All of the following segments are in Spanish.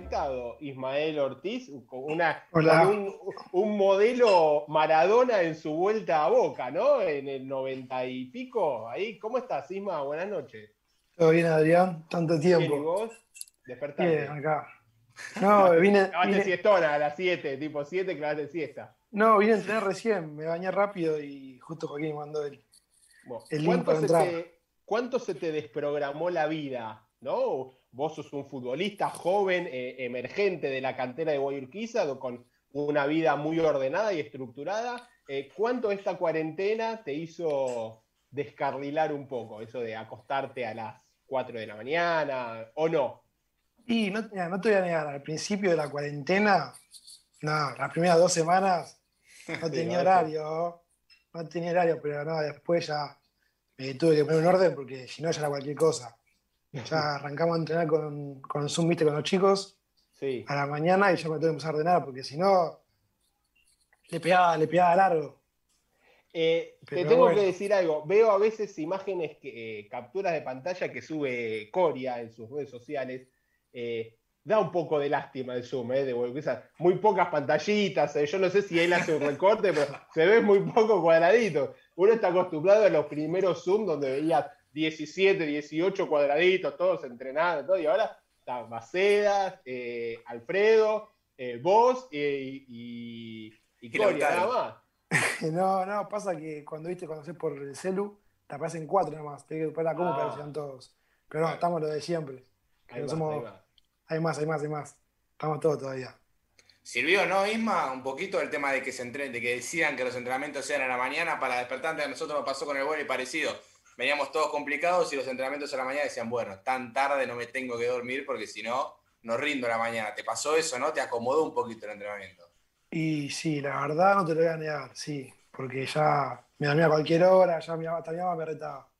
conectado Ismael Ortiz, con, una, un, modelo Maradona en su vuelta a Boca, ¿no? En el noventa y pico. Ahí, ¿cómo estás, Isma? Buenas noches. Todo bien, Adrián, tanto tiempo. ¿Y vos? Despertaste. Bien, acá. No, vine. vine... siestona a las 7, tipo 7 clavaste siesta. No, vine a entrenar recién, me bañé rápido y justo Joaquín me mandó el, el link para entrar. ¿Cuánto se te desprogramó la vida? ¿No? vos sos un futbolista joven, eh, emergente de la cantera de Guayurquiza, con una vida muy ordenada y estructurada. Eh, ¿Cuánto esta cuarentena te hizo descarrilar un poco? Eso de acostarte a las 4 de la mañana, ¿o no? Y no, no te voy a negar, al principio de la cuarentena, no, las primeras dos semanas no tenía horario, no tenía horario, pero no, después ya me tuve que poner un orden porque si no ya era cualquier cosa. Ya arrancamos a entrenar con, con Zoom, viste, con los chicos. A la mañana y yo me tengo que empezar a ordenar, porque si no, le pegaba, le pegaba largo. Eh, te tengo que decir algo. Veo a veces imágenes, que, eh, capturas de pantalla que sube Coria en sus redes sociales. Eh, da un poco de lástima el Zoom, ¿eh? De, muy pocas pantallitas. yo no sé si él hace un recorte, pero se ve muy poco cuadradito. Uno está acostumbrado a los primeros Zoom donde veías 17, 18 cuadraditos, todos entrenados, todo, y ahora está Macedas, eh, Alfredo, eh, vos y, y, nada más. no, no, pasa que cuando viste, cuando haces por el celu, te aparecen cuatro nada más, te para cómo ah. aparecían todos. Pero no, estamos lo de siempre. hay, más, hay, más. hay más, hay más, Estamos todos todavía. ¿Sirvió, no, Isma? Un poquito el tema de que se entrenen, de que decían que los entrenamientos sean a la mañana para despertante. A nosotros nos pasó con el vuelo y parecido veníamos todos complicados y los entrenamientos a la mañana decían, bueno, tan tarde no me tengo que dormir porque si no, no rindo a la mañana. ¿Te pasó eso, no? ¿Te acomodó un poquito el entrenamiento? Y sí, la verdad no te lo voy a negar, sí, porque ya me dormía a cualquier hora, ya mi hasta mi mamá me retaba.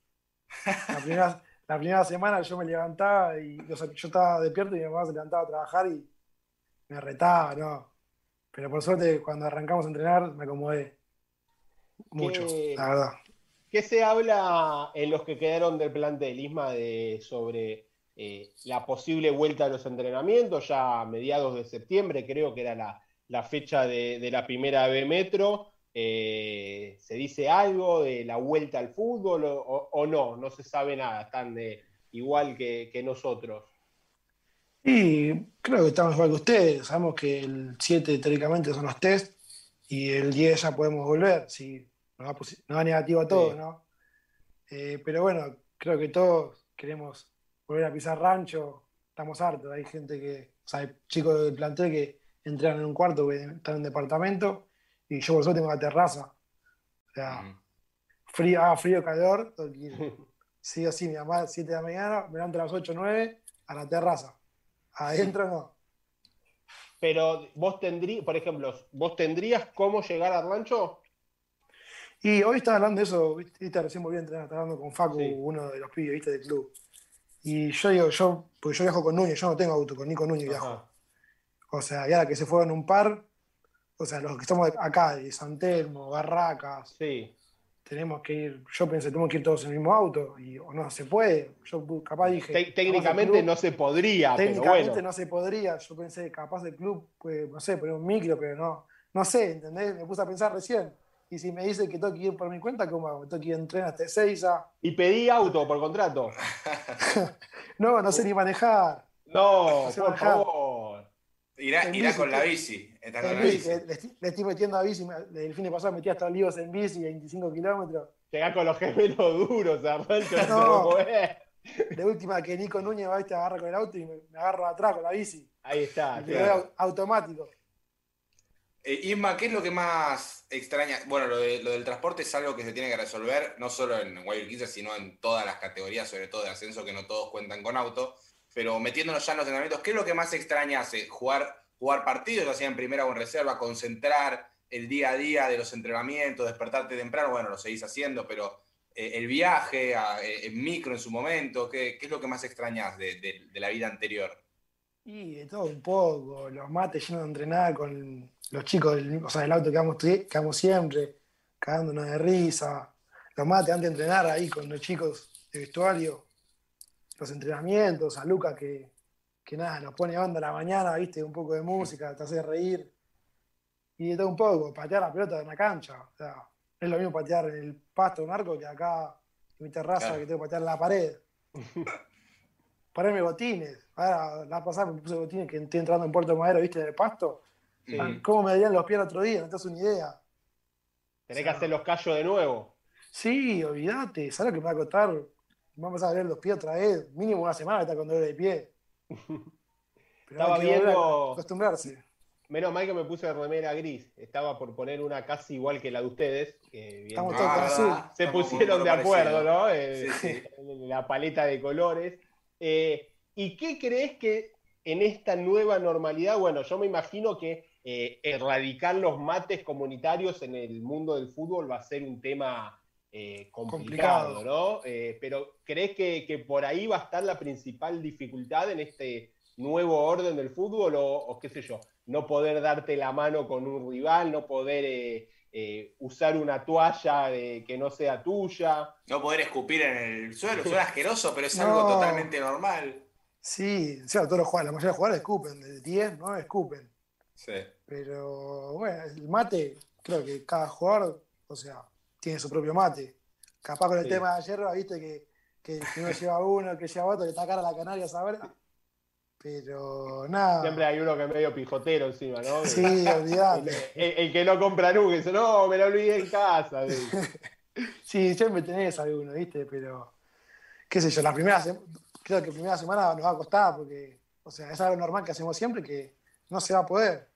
La primera, semana yo me levantaba y yo estaba despierto y mi mamá se levantaba a trabajar y me retaba, ¿no? Pero por suerte cuando arrancamos a entrenar me acomodé mucho, la verdad. ¿Qué se habla en los que quedaron del plantel, Isma, de, sobre eh, la posible vuelta a los entrenamientos? Ya a mediados de septiembre, creo que era la, fecha de, la primera B Metro. Eh, ¿Se dice algo de la vuelta al fútbol o, no? No se sabe nada, están de, igual que, nosotros. Y creo que estamos igual que ustedes. Sabemos que el 7 teóricamente son los test y el 10 ya podemos volver. Si no va, negativo a todos, ¿no? Eh, pero bueno, creo que todos queremos volver a pisar rancho, estamos hartos, hay gente que, o sea, hay chicos del plantel que entran en un cuarto, que están en un departamento, y yo por eso tengo la terraza. O sea, frío, ah, frío, calor, Sí o sí, mi mamá a las 7 de la mañana, me levanto a las 8 o 9 a la terraza. Adentro no. Pero vos tendrías, por ejemplo, ¿vos tendrías cómo llegar al rancho? Y hoy estaba hablando de eso, viste, recién volví a entrenar, estaba hablando con Facu, uno de los pibes, viste, del club. Y yo digo, yo, porque yo viajo con Núñez, yo no tengo auto, con Nico Núñez viajo. O sea, ya que se fueron un par, o sea, los que estamos acá, de San Telmo, Barracas, sí. tenemos que ir, yo pensé, tenemos que ir todos en el mismo auto, y o no se puede, yo capaz dije... técnicamente no se podría, Técnicamente no se podría, yo pensé, capaz el club, pues, no sé, poner un micro, pero no, no sé, ¿entendés? Me puse a pensar recién. Y si me dice que tengo que ir por mi cuenta, ¿cómo hago? Tengo que ir a entrenar hasta 6 Y pedí auto por contrato. no, no sé ni manejar. No, por favor. Irá, con la bici. Le, estoy metiendo a bici. El fin de pasado metí hasta Olivos en bici, 25 kilómetros. Llegás con los gemelos duros, no, De última que Nico Núñez va y te agarra con el auto y me, agarro atrás con la bici. Ahí está. Automático. Eh, Isma, ¿qué es lo que más extraña? Bueno, lo, del transporte es algo que se tiene que resolver, no solo en Guayaquil, sino en todas las categorías, sobre todo de ascenso, que no todos cuentan con auto. Pero metiéndonos ya en los entrenamientos, ¿qué es lo que más extraña hace? ¿Jugar, jugar partidos, ya sea en primera o en reserva, concentrar el día a día de los entrenamientos, despertarte temprano? Bueno, lo seguís haciendo, pero eh, el viaje, eh, en micro en su momento, ¿qué, es lo que más extrañas de la vida anterior? Y de todo un poco, los mates llenos de entrenar con los chicos, del, o sea, del auto que vamos, que vamos siempre, cagándonos de risa, los mates antes de entrenar ahí con los chicos de vestuario, los entrenamientos, a Luca que, que nada, nos pone onda a la mañana, viste, un poco de música, te hace reír. Y de todo un poco, patear la pelota en la cancha. O sea, es lo mismo patear en el pasto de un arco que acá en mi terraza que tengo que patear en la pared. Ponerme botines. Ahora, la pasada me puse botines que estoy entrando en Puerto Madero, viste, en el pasto. Ah, ¿Cómo me darían los pies el otro día? No te das una idea. Tenés que hacer los callos de nuevo. Sí, olvídate. ¿Sabes lo que me va a costar? Me va a empezar a ver los pies otra vez. Mínimo una semana está con dolor de pie. Estaba viendo. Acostumbrarse. Menos mal que me puse remera gris. Estaba por poner una casi igual que la de ustedes. Estamos todos azul. Se pusieron de acuerdo, ¿no? Eh, la paleta de colores. Eh, ¿Y qué crees que en esta nueva normalidad, bueno, yo me imagino que eh, erradicar los mates comunitarios en el mundo del fútbol va a ser un tema complicado, ¿no? pero ¿crees que, que, por ahí va a estar la principal dificultad en este nuevo orden del fútbol o, qué sé yo, no poder darte la mano con un rival, no poder eh, usar una toalla que no sea tuya. No poder escupir en el suelo, suena asqueroso, pero es algo totalmente normal. Sí, o sea, todos los jugadores, la mayoría de los jugadores escupen, de 10, ¿no? Escupen. Sí. Pero bueno, el mate, creo que cada jugador, o sea, tiene su propio mate. Capaz con el tema de ayer, viste que, que, uno lleva uno, que lleva otro, que está cara a la canaria, ¿sabes? Pero nada. Siempre hay uno que es medio pijotero encima, ¿no? Sí, olvidate. El, que no compra nunca, dice, no, me lo olvidé en casa. sí, siempre tenés alguno, ¿viste? Pero, qué sé yo, la primera creo que la primera semana nos va a costar porque, o sea, es algo normal que hacemos siempre que no se va a poder.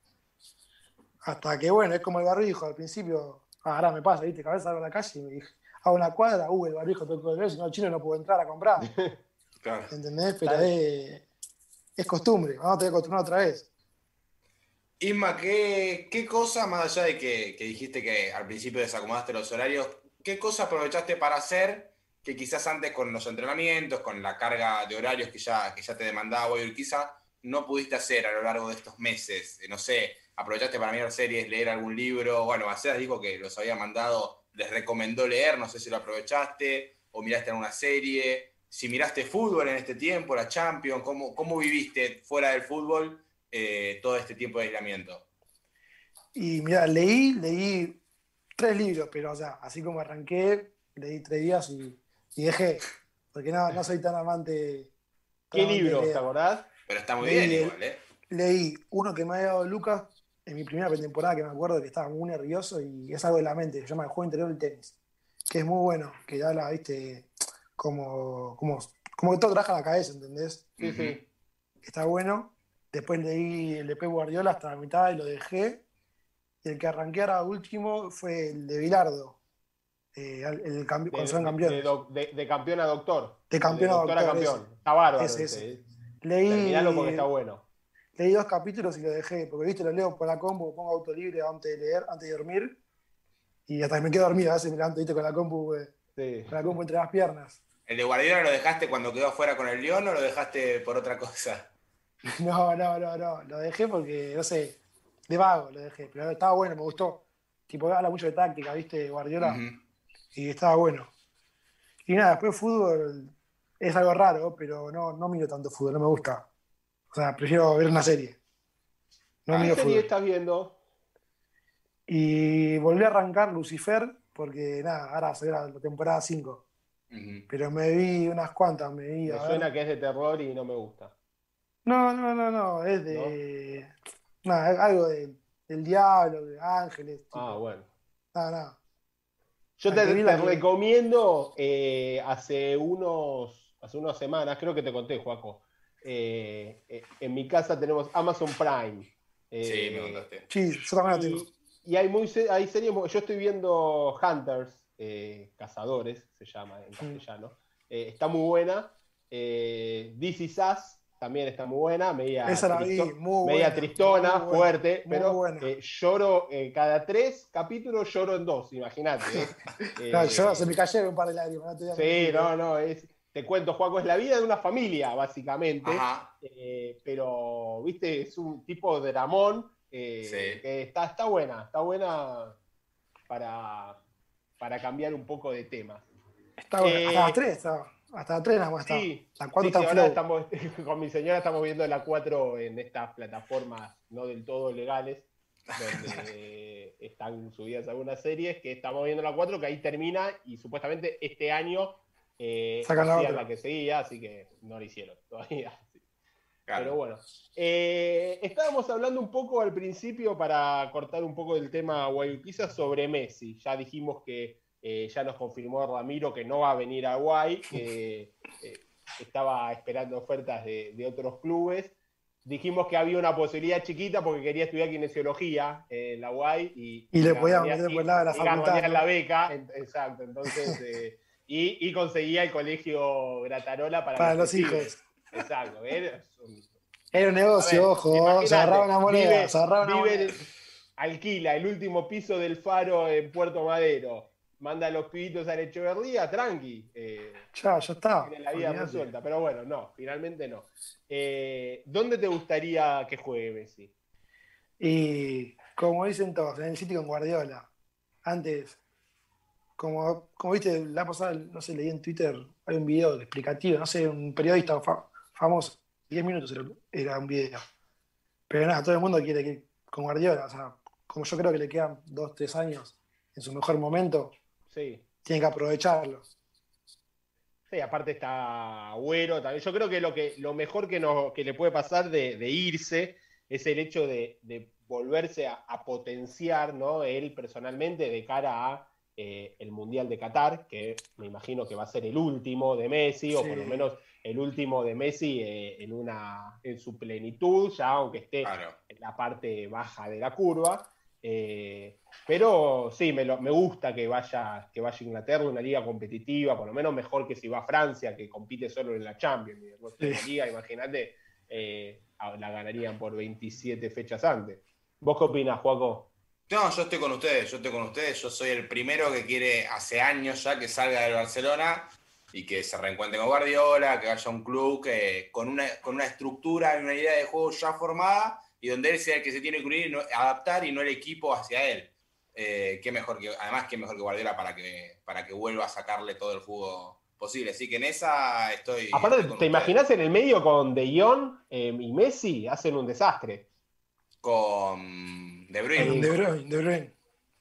Hasta que, bueno, es como el barrijo, al principio, ah, ahora me pasa, ¿viste? Cabeza salgo a la calle y me dije, hago una cuadra, uh, el barrijo tengo que ver, si no el chino no puedo entrar a comprar. Claro. ¿Entendés? Pero es es costumbre, vamos a tener que acostumbrar otra vez. Isma, ¿qué, ¿qué, cosa, más allá de que, dijiste que al principio desacomodaste los horarios, qué cosa aprovechaste para hacer que quizás antes con los entrenamientos, con la carga de horarios que ya, que ya te demandaba quizá no pudiste hacer a lo largo de estos meses? No sé, aprovechaste para mirar series, leer algún libro, bueno, Bacedas dijo que los había mandado, les recomendó leer, no sé si lo aprovechaste o miraste alguna serie si miraste fútbol en este tiempo, la Champions, cómo, cómo viviste fuera del fútbol eh, todo este tiempo de aislamiento. Y mira, leí, leí tres libros, pero o sea, así como arranqué, leí tres días y, dejé, porque no, no soy tan amante. ¿Qué libro, te acordás? Pero está muy bien igual, ¿eh? Leí uno que me había dado Lucas en mi primera temporada, que me acuerdo que estaba muy nervioso y es algo de la mente, se llama El juego interior del tenis, que es muy bueno, que ya la, viste, como, como, como que todo trabaja la cabeza, ¿entendés? Sí, sí. Está bueno. Después leí el de Pep Guardiola hasta la mitad y lo dejé. Y el que arranqué ahora último fue el de Bilardo. Eh, el, cambio, de, cuando campeón. De, campeón a doctor. De campeón a doctor. campeón. Está bárbaro. Ese, ese. Leí, porque está bueno. Leí dos capítulos y lo dejé, porque viste, lo leo por la compu, pongo auto libre antes de leer, antes de dormir. Y hasta que me quedo dormido, a veces me levanto ¿viste? con la compu, sí. compu entre las piernas. ¿El de Guardiola lo dejaste cuando quedó afuera con el León o lo dejaste por otra cosa? No, no, no, no. Lo dejé porque, no sé, de vago lo dejé. Pero estaba bueno, me gustó. Tipo, habla mucho de táctica, ¿viste? Guardiola. Y estaba bueno. Y nada, después fútbol es algo raro, pero no, no miro tanto fútbol, no me gusta. O sea, prefiero ver una serie. No ¿Qué serie estás viendo? Y volví a arrancar Lucifer, porque nada, ahora se la temporada 5. Pero me vi unas cuantas, me vi. Me suena que es de terror y no me gusta. No, no, no, no, es de. ¿No? algo de, del diablo, de ángeles. Ah, bueno. Nada, nada. Yo te, recomiendo eh, hace unos hace unas semanas, creo que te conté, Juaco. Eh, eh, en mi casa tenemos Amazon Prime. sí, me contaste. Sí, yo también la tengo. Y, hay, muy, hay series, yo estoy viendo Hunters, eh, Cazadores, se llama en castellano. Eh, está muy buena. Eh, This Is también está muy buena, media, tristona, fuerte, pero eh, lloro cada tres capítulos, lloro en dos, imagínate. yo se me cayeron un par de lágrimas. sí, no, no, es, te cuento, Juaco, es la vida de una familia, básicamente, pero, viste, es un tipo de Que está, está buena, está buena para, para cambiar un poco de tema. Está bueno, hasta las 3 estaba. Hasta la 3 nada más está. Sí, la 4 sí, está ahora estamos, con mi señora estamos viendo la 4 en estas plataformas no del todo legales, donde están subidas algunas series, que estamos viendo la 4, que ahí termina y supuestamente este año eh, Sacan la la que seguía, así que no lo hicieron todavía. Claro. Pero bueno, eh, estábamos hablando un poco al principio para cortar un poco del tema Guayuquiza sobre Messi. Ya dijimos que eh, ya nos confirmó Ramiro que no va a venir a Guay, que eh, estaba esperando ofertas de, de otros clubes. Dijimos que había una posibilidad chiquita porque quería estudiar kinesiología en la Guay y, Y le podían meter por y- el lado de la y facultad, la beca, en- exacto. Entonces, eh, y, y conseguía el colegio Gratarola para, Para los hijos. Exacto. Era un- Era un negocio, ver, ojo, se agarraban una moneda, vive- se una moneda. alquila el último piso del faro en Puerto Madero, manda a los pibitos a Echeverría, tranqui. eh, Ya, ya está. tiene la vida olvidate. resuelta. Pero bueno, no, finalmente no. Eh, ¿Dónde te gustaría que juegue Messi? Y como dicen todos, en el City con Guardiola. Antes, como, como viste, la pasada, no sé, leí en Twitter, hay un video explicativo, no sé, un periodista famoso, 10 minutos era, un video. Pero nada, todo el mundo quiere que con Guardiola, o sea, como yo creo que le quedan 2, 3 años en su mejor momento, Sí. tiene que aprovecharlo. Sí, aparte está Agüero también. Yo creo que lo, que, lo mejor que, nos, que le puede pasar de, de irse es el hecho de, de volverse a, a potenciar, ¿no? Él personalmente de cara a eh, el Mundial de Qatar, que me imagino que va a ser el último de Messi, o Sí. por lo menos el último de Messi eh, en, una, en su plenitud, ya aunque esté Claro. en la parte baja de la curva. Eh, pero sí, me, lo- me gusta que vaya, que vaya a Inglaterra, una liga competitiva, por lo menos mejor que si va a Francia, que compite solo en la Champions. De la Sí. liga, imagínate, la ganarían por 27 fechas antes. ¿Vos qué opinás, Juaco? No, yo estoy con ustedes, yo estoy con ustedes. Yo soy el primero que quiere hace años ya que salga del Barcelona y que se reencuentre con Guardiola, que vaya a un club que, con, una, con una estructura y una idea de juego ya formada y donde él sea el que se tiene que unir y no- adaptar y no el equipo hacia él. Eh, qué mejor que, además, qué mejor que Guardiola para que, para que vuelva a sacarle todo el jugo posible. Así que en esa estoy. Aparte, estoy ¿te imaginás en el medio con De Jong eh, y Messi? Hacen un desastre. Con De Bruyne. De Bruyne, De Bruyne.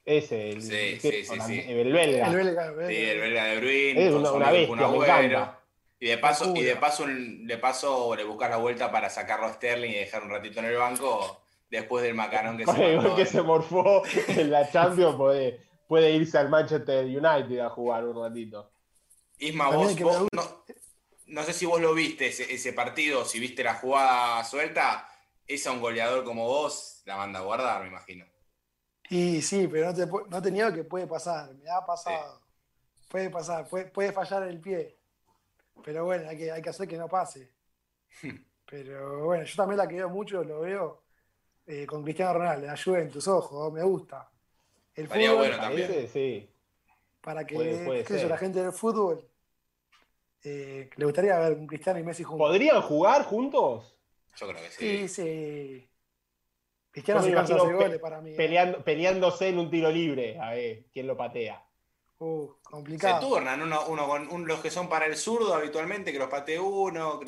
Ese, el, Sí, el- sí, sí, sí. el belga. El belga, el belga. Sí, el belga de Bruyne. Es una- una bestia, me encanta. Y de paso, y de paso, de paso le buscas la vuelta para sacarlo a Sterling y dejar un ratito en el banco después del macanón que se mandó. que se morfó en la Champions puede, puede irse al Manchester United a jugar un ratito. Isma, vos, no, no sé si vos lo viste ese, ese partido, si viste la jugada suelta, es a un goleador como vos, la manda a guardar, me imagino. Y sí, pero no te, no te niego que puede pasar, me ha pasado. Puede pasar, puede, puede fallar el pie. Pero bueno, hay que, hay que hacer que no pase. Pero bueno, yo también la que veo mucho, lo veo eh, con Cristiano Ronaldo, la Juventus, ojo, me gusta. El Estaría fútbol, bueno también. Parece, sí. para que Puede- puede qué sé yo, ser. la gente del fútbol eh, le gustaría ver un Cristiano y Messi juntos. ¿Podrían jugar juntos? Yo creo que sí. Sí, sí. Cristiano se cansa de goles para mí. ¿eh? Peleando, peleándose en un tiro libre, a ver quién lo patea. Uh, Se complicado. turnan uno, uno con un- los que son para el zurdo habitualmente, que los patee uno.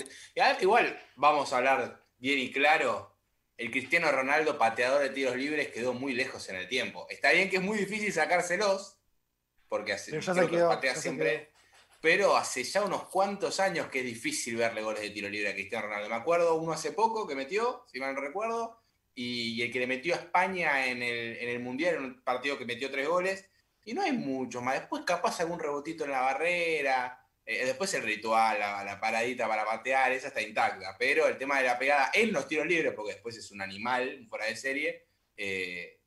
Igual, vamos a hablar bien y claro. El Cristiano Ronaldo, pateador de tiros libres, quedó muy lejos en el tiempo. Está bien que es muy difícil sacárselos, porque ya creo se que patea ya se siempre. Pero hace ya unos cuantos años que es difícil verle goles de tiro libre a Cristiano Ronaldo. Me acuerdo uno hace poco que metió, si mal no recuerdo, y, el que le metió a España en el, en el Mundial, en un partido que metió tres goles. Y no hay mucho más. Después capaz algún rebotito en la barrera. eh, después el ritual, la, la paradita para patear, esa está intacta. Pero el tema de la pegada en los tiros libres, porque después es un animal fuera de serie, eh,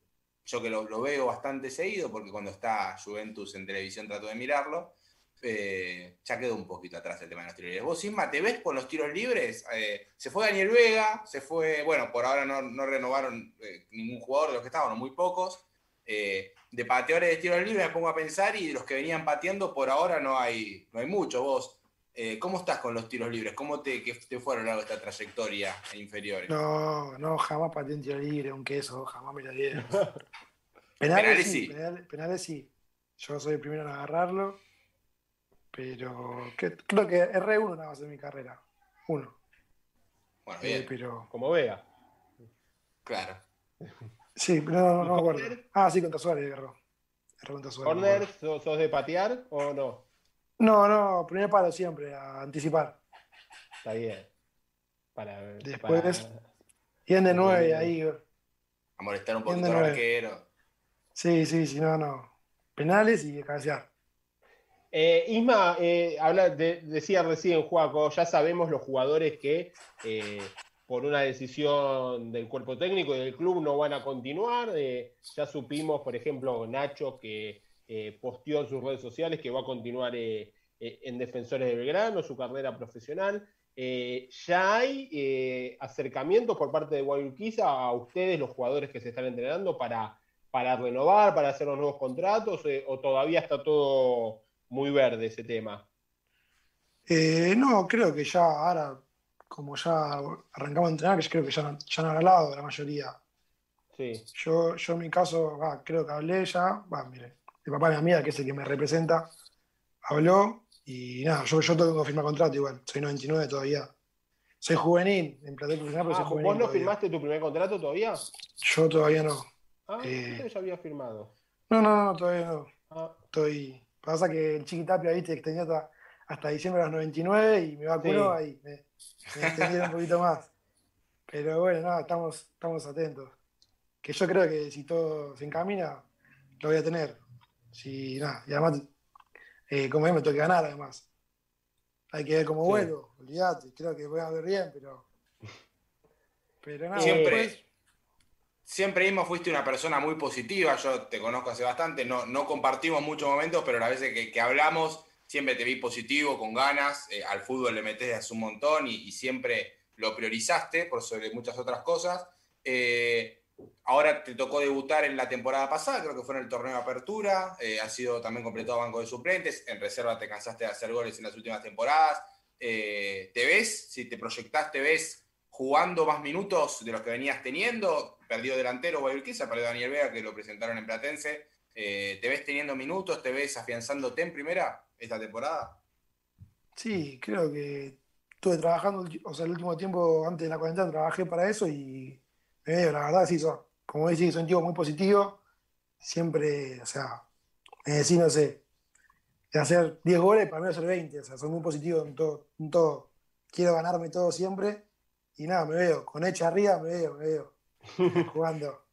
yo que lo, lo veo bastante seguido, porque cuando está Juventus en televisión trato de mirarlo, eh, ya quedó un poquito atrás el tema de los tiros libres. Vos, Isma, ¿te ves con los tiros libres? Eh, se fue Daniel Vega, se fue, bueno, por ahora no, no renovaron eh, ningún jugador de los que estaban, muy pocos. De pateadores de tiros libres me pongo a pensar y de los que venían pateando por ahora no hay, no hay mucho. Vos, ¿cómo estás con los tiros libres? ¿Cómo te, que te fue a lo largo de esta trayectoria en inferiores? No, no, jamás pateé un tiro libre, un queso, jamás me lo dieron. Penales, Penales sí, sí. penales, penales sí. Yo soy el primero en agarrarlo. Pero creo que R1 nada más en mi carrera. Uno. Bueno, bien. Eh, pero... Como vea. Claro. Sí, pero no, no me acuerdo. Ah, sí, contra Suárez agarró. ¿Corner sos, de patear o no? No, no, primer palo siempre, a anticipar. Está bien. Para, Después, y en de nueve ahí. A molestar un poquito al arquero. Sí, sí, sí, no, no. Penales y cabecear. Eh, Isma, eh, decía recién Juaco, ya sabemos los jugadores que eh, por una decisión del cuerpo técnico y del club no van a continuar. Ya supimos, por ejemplo, Nacho que posteó en sus redes sociales que va a continuar en Defensores de Belgrano, su carrera profesional. ¿Ya hay acercamientos por parte de Guayurquiza a ustedes, los jugadores que se están entrenando, para renovar, para hacer los nuevos contratos? ¿O todavía está todo muy verde ese tema. Eh, no, creo que ya ahora, como ya arrancamos a entrenar, creo que ya, ya han hablado la mayoría. Sí. Yo, yo en mi caso, creo que hablé ya, va, mire, el papá de mi amiga, que es el que me representa, habló y nada, yo, yo tengo que firmar contrato igual, soy 99 todavía. Soy juvenil, en platel profesional, pero soy ah, juvenil. ¿Vos no firmaste tu primer contrato todavía? Yo todavía no. Ah, eh, ya había firmado. No, no, no, todavía no. Ah. Estoy, Pasa que el Chiquitapia, viste, extendió hasta, hasta diciembre de los 99 y me vacunó ahí. Me, me extendieron un poquito más. Pero bueno, nada, estamos, estamos atentos. Que yo creo que si todo se encamina, lo voy a tener. Si, nada, y además, eh, como es, me toca ganar además. Hay que ver cómo vuelvo, olvídate. Creo que voy a ver bien, pero. Pero nada, Siempre siempre mismo fuiste una persona muy positiva, yo te conozco hace bastante, no, no compartimos muchos momentos, pero las veces que, hablamos siempre te vi positivo, con ganas, eh, al fútbol le metes hace un montón y, siempre lo priorizaste por sobre muchas otras cosas. Eh, ahora te tocó debutar en la temporada pasada, creo que fue en el torneo de apertura, eh, has sido también completado banco de suplentes, en reserva te cansaste de hacer goles en las últimas temporadas. ¿Te ves? Si te proyectás, ¿te ves jugando más minutos de los que venías teniendo? perdió delantero Guayurquiza, perdió Daniel Vega, que lo presentaron en Platense. Eh, ¿Te ves teniendo minutos? ¿Te ves afianzándote en primera esta temporada? Sí, creo que estuve trabajando, o sea, el último tiempo antes de la cuarentena trabajé para eso y la verdad, sí, como decís, un tipo muy positivo. Siempre, o sea, me decís, no sé, hacer 10 goles, para mí hacer 20. O sea, soy muy positivo en todo, en todo. Quiero ganarme todo siempre. Y nada, me veo. Con Eche arriba, me veo, me veo. jugando.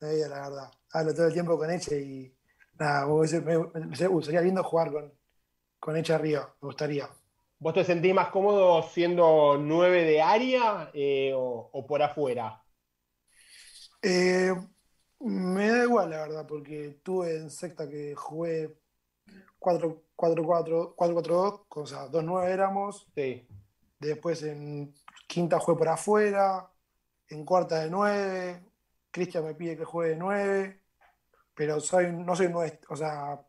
la verdad. Hablo todo el tiempo con Eche y nada, me, sería lindo jugar con, con Eche arriba, me gustaría. ¿Vos te sentís más cómodo siendo nueve de área eh, o, por afuera? Eh, me da igual, la verdad, porque tuve en sexta que jugué 4-4-2, o sea, 2-9 éramos. Sí. Después en quinta jugué por afuera, en cuarta de nueve, Cristian me pide que juegue de nueve, pero soy, no soy nueve, o sea,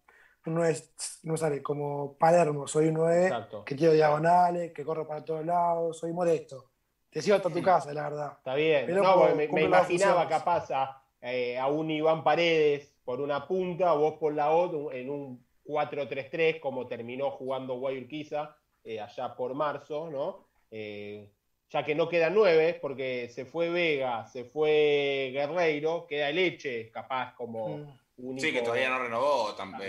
no es, no sale como Palermo, soy un nueve que quiero diagonales, que corro para todos lados, soy modesto. Te sigo hasta tu casa, la verdad. Está bien, no, me, imaginaba capaz a, eh, a un Iván Paredes por una punta, vos por la otra, en un 4-3-3, como terminó jugando Guayurquiza eh, allá por marzo, ¿no? Eh, ya que no quedan nueve, porque se fue Vega, se fue Guerreiro, queda Leche, capaz como mm. único. Sí, que todavía no renovó tampoco.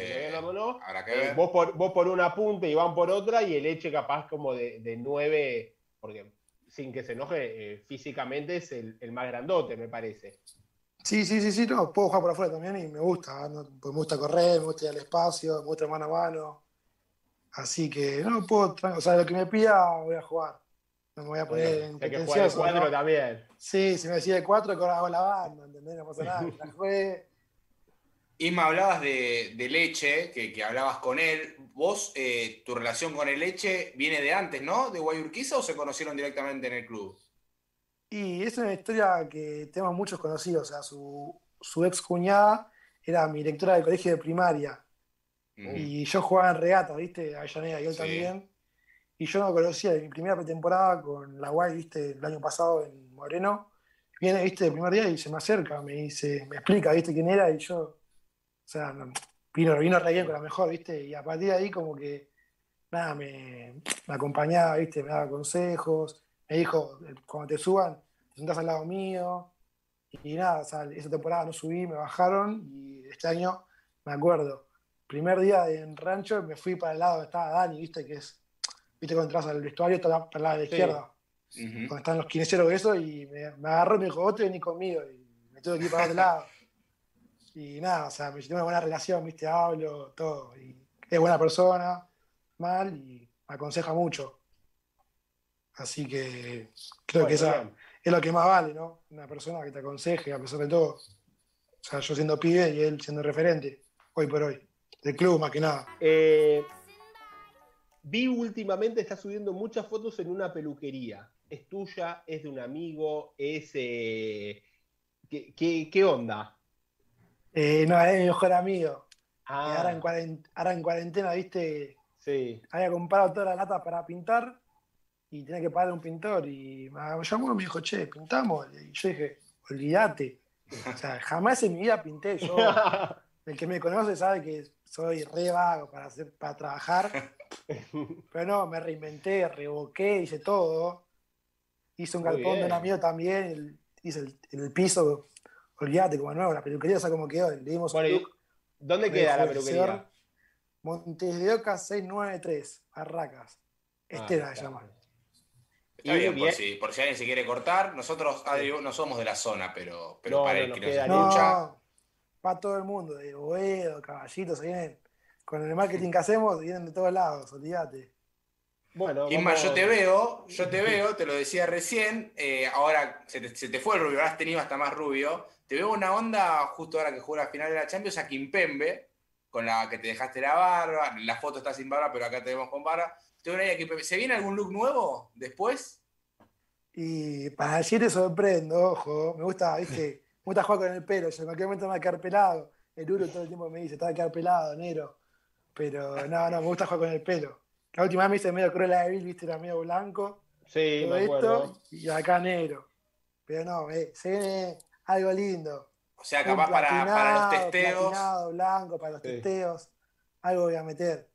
Habrá que eh, ver. vos, por, vos por una punta y van por otra, y el Leche capaz como de, nueve, porque sin que se enoje, eh, físicamente es el, más grandote, me parece. Sí, sí, sí, sí, no, puedo jugar por afuera también y me gusta, pues me gusta correr, me gusta ir al espacio, me gusta mano a mano. Así que no puedo, o sea, lo que me pida voy a jugar. No me voy a poner en que juega de cuatro también. Sí, si me decía de cuatro, que ahora hago la banda, ¿entendés? No pasa nada, la juegue. Hablabas de, Leche, que, hablabas con él. ¿Vos, eh, tu relación con el Leche viene de antes, ¿no? ¿De Guayurquiza o se conocieron directamente en el club? Y es una historia que tenemos muchos conocidos. O sea, su, ex cuñada era mi directora del colegio de primaria. Mm. Y yo jugaba en regata, ¿viste? Avellaneda y él también. Y yo no conocía mi primera pretemporada con la Guay, viste, el año pasado en Moreno. Viene, viste, el primer día y se me acerca, me dice, me explica, viste, quién era, y yo, o sea, vino, vino re bien con la mejor, viste, y a partir de ahí como que nada, me, acompañaba, ¿viste? Me daba consejos, me dijo, cuando te suban, te sentás al lado mío. Y nada, o sea, esa temporada no subí, me bajaron y este año me acuerdo. Primer día en rancho me fui para el lado donde estaba Dani, viste que es, viste cuando entras al vestuario, para el lado de la izquierda, donde están los quineseros y eso, y me, agarró y me dijo, vos te venís conmigo, y me tuve que ir para otro lado. Y nada, o sea, me tengo una buena relación, viste, hablo, todo. Y es buena persona, mal, y me aconseja mucho. Así que creo que esa es lo que más vale, ¿no? Una persona que te aconseje a pesar de todo. O sea, yo siendo pibe y él siendo referente, hoy por hoy, del club más que nada. Eh, vi últimamente, está subiendo muchas fotos en una peluquería. ¿Es tuya? ¿Es de un amigo? ¿Es... Eh, ¿qué, onda? Eh, no, es mi mejor amigo. Ah. Ahora, en cuarentena, viste, sí. había comprado toda la lata para pintar y tenía que pagar un pintor. Y me llamó y me dijo, che, pintamos. Y yo dije, olvídate. O sea, jamás en mi vida pinté. Yo, el que me conoce sabe que soy re vago para, hacer, para trabajar. Pero no, me reinventé, revoqué, hice todo. Hice un galpón de un amigo también, hice el, el piso, olvídate, como nuevo, la peluquería, o sea, cómo quedó. Le dimos ¿Dónde queda la peluquería? Montes de Oca 693, Barracas. Estera ah, se llama. Está bien, por si, por si, alguien se quiere cortar. Nosotros ah, no somos de la zona, pero, pero para el que nos escucha. Para todo el mundo, de Boedo, Caballitos, vienen. Con el marketing que hacemos, vienen de todos lados, olvídate. Bueno, yo te veo, yo te veo, te lo decía recién, eh, ahora se te, fue el rubio, ahora has tenido hasta más rubio. Te veo una onda, justo ahora que juega la final de la Champions, a Kimpembe, con la que te dejaste la barba, la foto está sin barba, pero acá te vemos con barba. Te veo una Kimpembe. ¿Se viene algún look nuevo después? Y para decir te sorprendo, ojo, me gusta, viste, me gusta jugar con el pelo, yo en cualquier momento me va a quedar pelado. El Uro todo el tiempo me dice, te va a quedar pelado, negro. Pero no, no, me gusta jugar con el pelo. La última vez me hice medio cruela de Bill, viste, era medio blanco. Sí, me acuerdo. y acá negro. Pero no, eh, se viene algo lindo. O sea, capaz para, para, los testeos. Platinado, blanco, para los testeos. Algo voy a meter.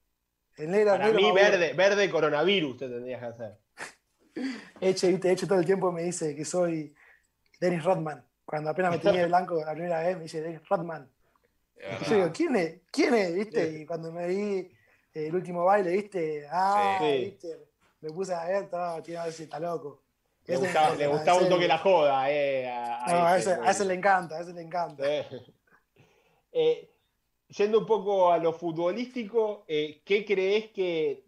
El negro, para mí, verde, verde coronavirus te tendrías que hacer. Eche, viste, Eche todo el tiempo me dice que soy Dennis Rodman. Cuando apenas me tenía el blanco la primera vez, me dice Rodman. Yo digo, ¿quién es? ¿Quién es? ¿Viste? Y cuando me vi el último baile, ¿viste? Ah, ¿viste? Me puse a ver, todo, tiene a ver si está loco. Le gustaba, un toque la joda, eh. A, no, a, ese, a, ese, le encanta, a ese le encanta. Eh, yendo un poco a lo futbolístico, eh, ¿qué crees que,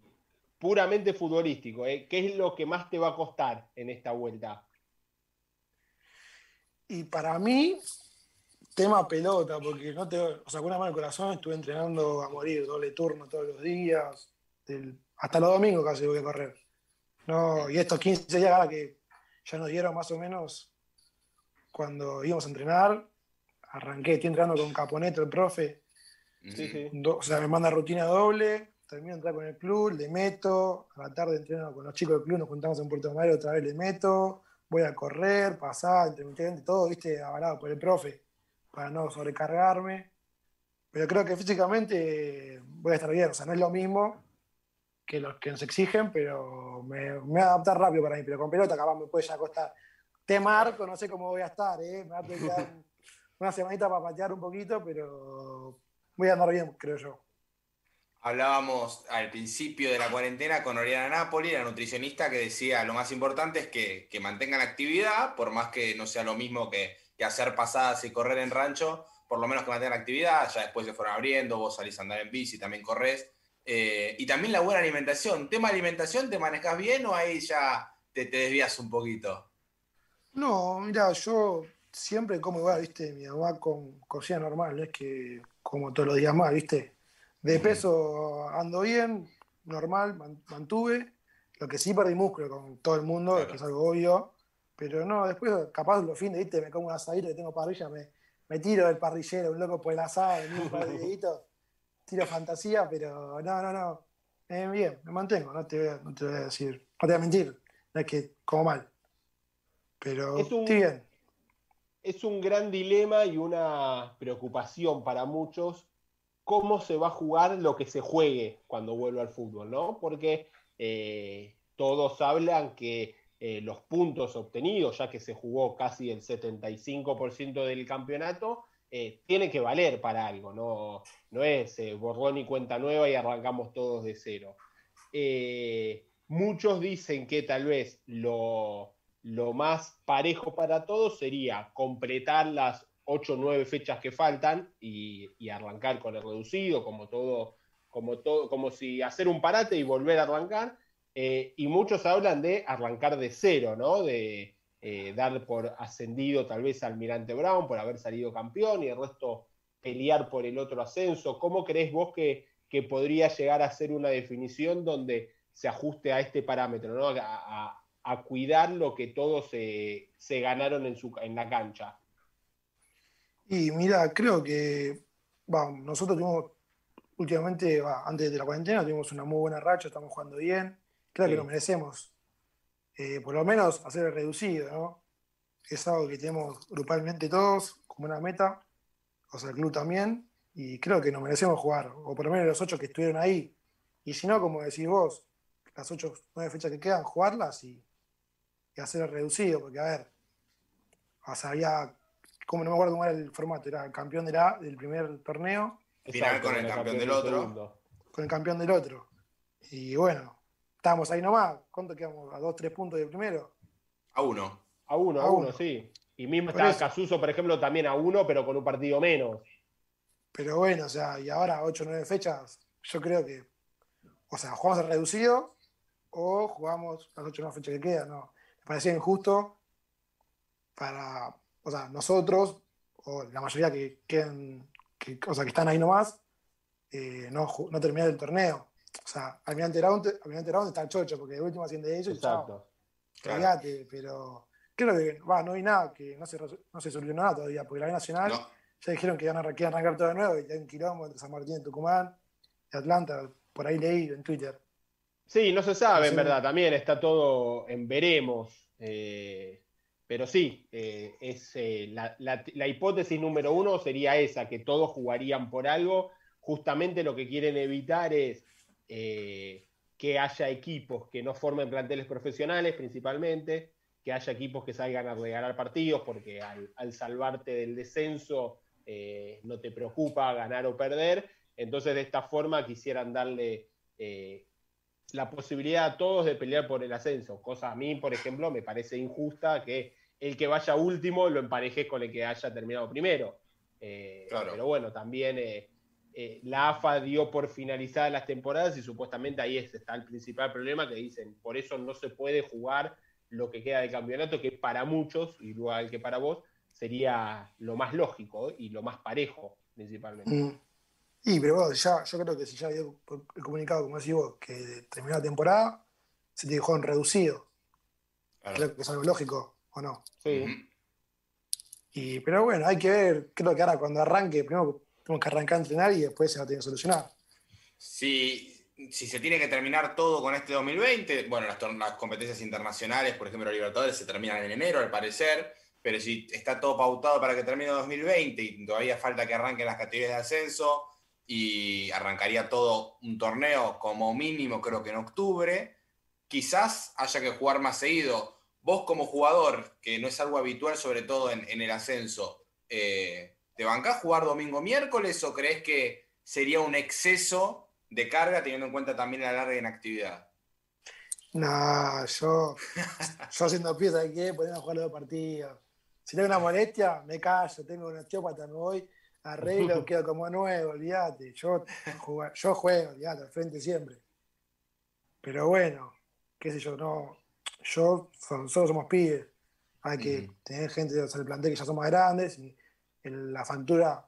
puramente futbolístico, eh, qué es lo que más te va a costar en esta vuelta? Y para mí, tema pelota, porque no te, o sea, con una mano el corazón estuve entrenando a morir, doble turno todos los días, hasta los domingos casi voy a correr. No, y estos 15 días que ya nos dieron más o menos cuando íbamos a entrenar, arranqué, estoy entrenando con Caponeto, el profe, o sea, me manda rutina doble, termino de entrar con el club, le meto, a la tarde entreno con los chicos del club, nos juntamos en Puerto Madero, otra vez le meto, voy a correr, pasar, intermitente, todo, viste, avalado por el profe para no sobrecargarme. Pero creo que físicamente voy a estar bien. O sea, no es lo mismo que los que nos exigen, pero me, voy a adaptar rápido para mí. Pero con pelota capaz me puede ya costar. Te marco, no sé cómo voy a estar, ¿eh? me va a quedar una semanita para patear un poquito, pero voy a andar bien, creo yo. Hablábamos al principio de la cuarentena con Oriana Napoli, la nutricionista, que decía lo más importante es que, que mantengan actividad, por más que no sea lo mismo que hacer pasadas y correr en rancho, por lo menos que mantengan actividad, ya después se fueron abriendo, vos salís a andar en bici, también corres. Eh, y también la buena alimentación. ¿Tema alimentación te manejas bien o ahí ya te, desvías un poquito? No, mira, yo siempre como igual, viste, mi mamá con cocina normal, es que como todos los días más, viste. De peso ando bien, normal, mantuve. Lo que sí perdí músculo con todo el mundo, que es algo obvio. Pero no, después capaz los fines, ¿viste? Me como un asadito que tengo parrilla, me, me tiro del parrillero, un loco por el asado, un par de deditos, tiro fantasía, pero no, no, no. Eh, bien, me mantengo, no te, voy a, no te voy a decir, no te voy a mentir, no es que como mal. Pero estoy bien. Es un gran dilema y una preocupación para muchos cómo se va a jugar lo que se juegue cuando vuelva al fútbol, ¿no? Porque eh, todos hablan que eh, los puntos obtenidos, ya que se jugó casi el 75% del campeonato, eh, tiene que valer para algo, no, no es borrón y cuenta nueva y arrancamos todos de cero. muchos dicen que tal vez lo más parejo para todos sería completar las 8 o 9 fechas que faltan y, arrancar con el reducido, como todo, como todo, como si hacer un parate y volver a arrancar. Eh, y muchos hablan de arrancar de cero, ¿no? De eh, dar por ascendido tal vez al Almirante Brown por haber salido campeón y el resto pelear por el otro ascenso. ¿Cómo crees vos que, que podría llegar a ser una definición donde se ajuste a este parámetro, ¿no? a, cuidar lo que todos se, se ganaron en, su, en la cancha? Y mira, creo que nosotros tuvimos últimamente, antes de la cuarentena, tuvimos una muy buena racha, estamos jugando bien. Creo que lo merecemos. Eh, por lo menos hacer el reducido, ¿no? Es algo que tenemos grupalmente todos como una meta, o sea, el club también, y creo que nos merecemos jugar, o por lo menos los ocho que estuvieron ahí. Y si no, como decís vos, las ocho, nueve fechas que quedan, jugarlas y, hacer el reducido, porque a ver, o sea, había como no me acuerdo cómo era el formato, era el campeón de la, del primer torneo. Final con el, campeón, del otro. Con el campeón del otro. Y bueno, estábamos ahí nomás. ¿Cuánto quedamos? ¿A dos, tres puntos del primero? A uno. A uno, a, uno, sí. Y mismo está Casuso, por ejemplo, también a uno, pero con un partido menos. Pero bueno, o sea, y ahora ocho o nueve fechas, yo creo que, o sea, jugamos el reducido o jugamos las ocho o nueve fechas que quedan, ¿no? Me parecía injusto para, o sea, nosotros, o la mayoría que quedan, que, o sea, que están ahí nomás, eh, no, no terminar el torneo. O sea, Almirante Round, Almirante Round está chocho, porque de último asciende de ellos Exacto. y chao. pero creo que va, no hay nada, que no se, no se solucionó nada todavía, porque la B Nacional ya dijeron que van a, arrancar todo de nuevo y hay un quilombo entre San Martín y Tucumán y Atlanta, por ahí leí en Twitter. Sí, no se sabe, en verdad, también está todo en veremos. Eh, pero sí, eh, es, eh, la, hipótesis número uno sería esa, que todos jugarían por algo. Justamente lo que quieren evitar es eh, que haya equipos que no formen planteles profesionales principalmente, que haya equipos que salgan a regalar partidos, porque al, salvarte del descenso no te preocupa ganar o perder. Entonces, de esta forma quisieran darle la posibilidad a todos de pelear por el ascenso. Cosa a mí, por ejemplo, me parece injusta que el que vaya último lo emparejes con el que haya terminado primero. Eh, pero bueno, también eh, eh, la AFA dio por finalizadas las temporadas y supuestamente ahí está el principal problema que dicen, por eso no se puede jugar lo que queda del campeonato, que para muchos, igual que para vos, sería lo más lógico y lo más parejo principalmente. Mm. Y, pero bueno, ya, yo creo que si ya dio el comunicado, como decís vos, que terminó la temporada, se te dejó en reducido. Creo que es algo lógico. ¿O no? Sí. Y, pero bueno, hay que ver, creo que ahora cuando arranque, primero tenemos que arrancar a entrenar y después se va a tener que solucionar. Si, si se tiene que terminar todo con este 2020, bueno, las, las competencias internacionales, por ejemplo, los Libertadores se terminan en enero, al parecer, pero si está todo pautado para que termine 2020 y todavía falta que arranquen las categorías de ascenso y arrancaría todo un torneo como mínimo, creo que en octubre, quizás haya que jugar más seguido vos como jugador, que no es algo habitual, sobre todo en, el ascenso, eh, ¿te bancás jugar domingo miércoles o crees que sería un exceso de carga teniendo en cuenta también la larga inactividad? No, yo, yo haciendo pieza de qué, ponerme a jugar los dos partidos. Si tengo una molestia, me callo, tengo una osteópata, me voy, arreglo, quedo como nuevo, olvídate. Yo, yo juego, olvídate, al frente siempre. Pero bueno, qué sé yo, no, yo, nosotros somos pibes, hay que tener gente del plantel que ya somos grandes y la factura